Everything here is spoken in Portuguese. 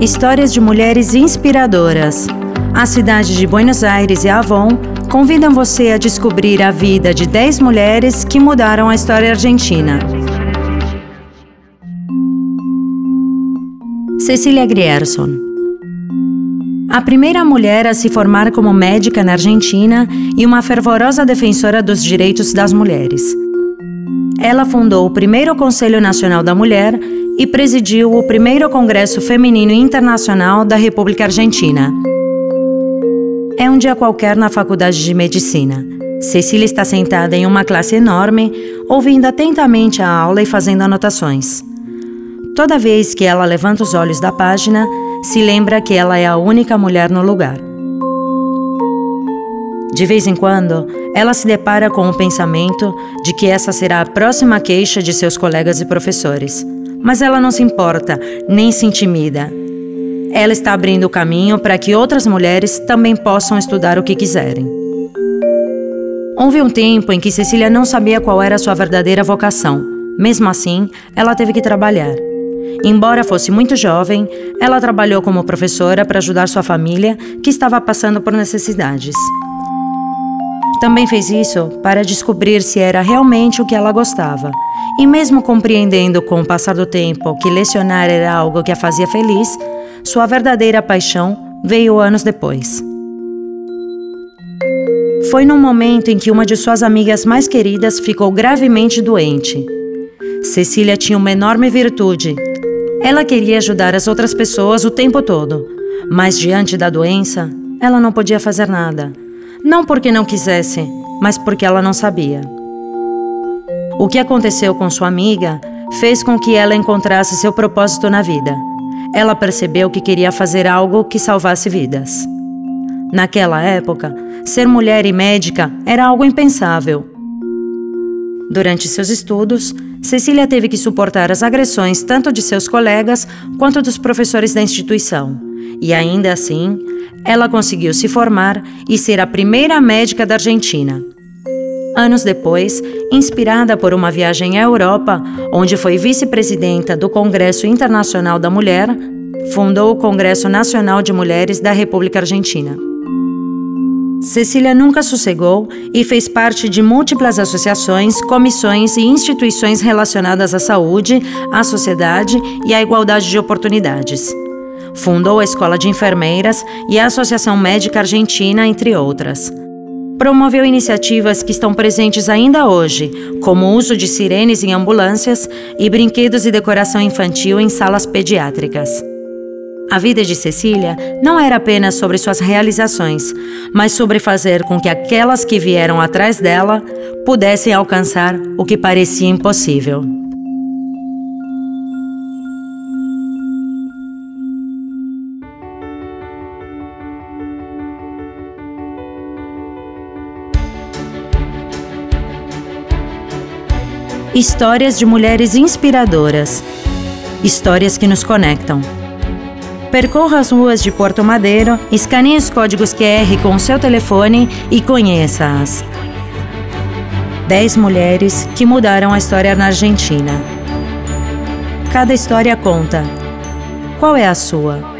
Histórias de mulheres inspiradoras. A cidade de Buenos Aires e Avon convidam você a descobrir a vida de 10 mulheres que mudaram a história argentina. Cecília Grierson a primeira mulher a se formar como médica na Argentina e uma fervorosa defensora dos direitos das mulheres. Ela fundou o primeiro Conselho Nacional da Mulher e presidiu o primeiro Congresso Feminino Internacional da República Argentina. É um dia qualquer na Faculdade de Medicina. Cecília está sentada em uma classe enorme, ouvindo atentamente a aula e fazendo anotações. Toda vez que ela levanta os olhos da página, se lembra que ela é a única mulher no lugar. De vez em quando, ela se depara com o pensamento de que essa será a próxima queixa de seus colegas e professores. Mas ela não se importa, nem se intimida. Ela está abrindo o caminho para que outras mulheres também possam estudar o que quiserem. Houve um tempo em que Cecília não sabia qual era sua verdadeira vocação. Mesmo assim, ela teve que trabalhar. Embora fosse muito jovem, ela trabalhou como professora para ajudar sua família, que estava passando por necessidades. Também fez isso para descobrir se era realmente o que ela gostava. E mesmo compreendendo com o passar do tempo que lecionar era algo que a fazia feliz, sua verdadeira paixão veio anos depois. Foi num momento em que uma de suas amigas mais queridas ficou gravemente doente. Cecília tinha uma enorme virtude. Ela queria ajudar as outras pessoas o tempo todo, mas diante da doença, ela não podia fazer nada. Não porque não quisesse, mas porque ela não sabia. O que aconteceu com sua amiga fez com que ela encontrasse seu propósito na vida. Ela percebeu que queria fazer algo que salvasse vidas. Naquela época, ser mulher e médica era algo impensável. Durante seus estudos, Cecília teve que suportar as agressões tanto de seus colegas quanto dos professores da instituição. E ainda assim, ela conseguiu se formar e ser a primeira médica da Argentina. Anos depois, inspirada por uma viagem à Europa, onde foi vice-presidenta do Congresso Internacional da Mulher, fundou o Congresso Nacional de Mulheres da República Argentina. Cecília nunca sossegou e fez parte de múltiplas associações, comissões e instituições relacionadas à saúde, à sociedade e à igualdade de oportunidades. Fundou a Escola de Enfermeiras e a Associação Médica Argentina, entre outras. Promoveu iniciativas que estão presentes ainda hoje, como o uso de sirenes em ambulâncias e brinquedos e decoração infantil em salas pediátricas. A vida de Cecília não era apenas sobre suas realizações, mas sobre fazer com que aquelas que vieram atrás dela pudessem alcançar o que parecia impossível. Histórias de mulheres inspiradoras. Histórias que nos conectam. Percorra as ruas de Porto Madeiro, escaneie os códigos QR com o seu telefone e conheça-as. 10 mulheres que mudaram a história na Argentina. Cada história conta. Qual é a sua?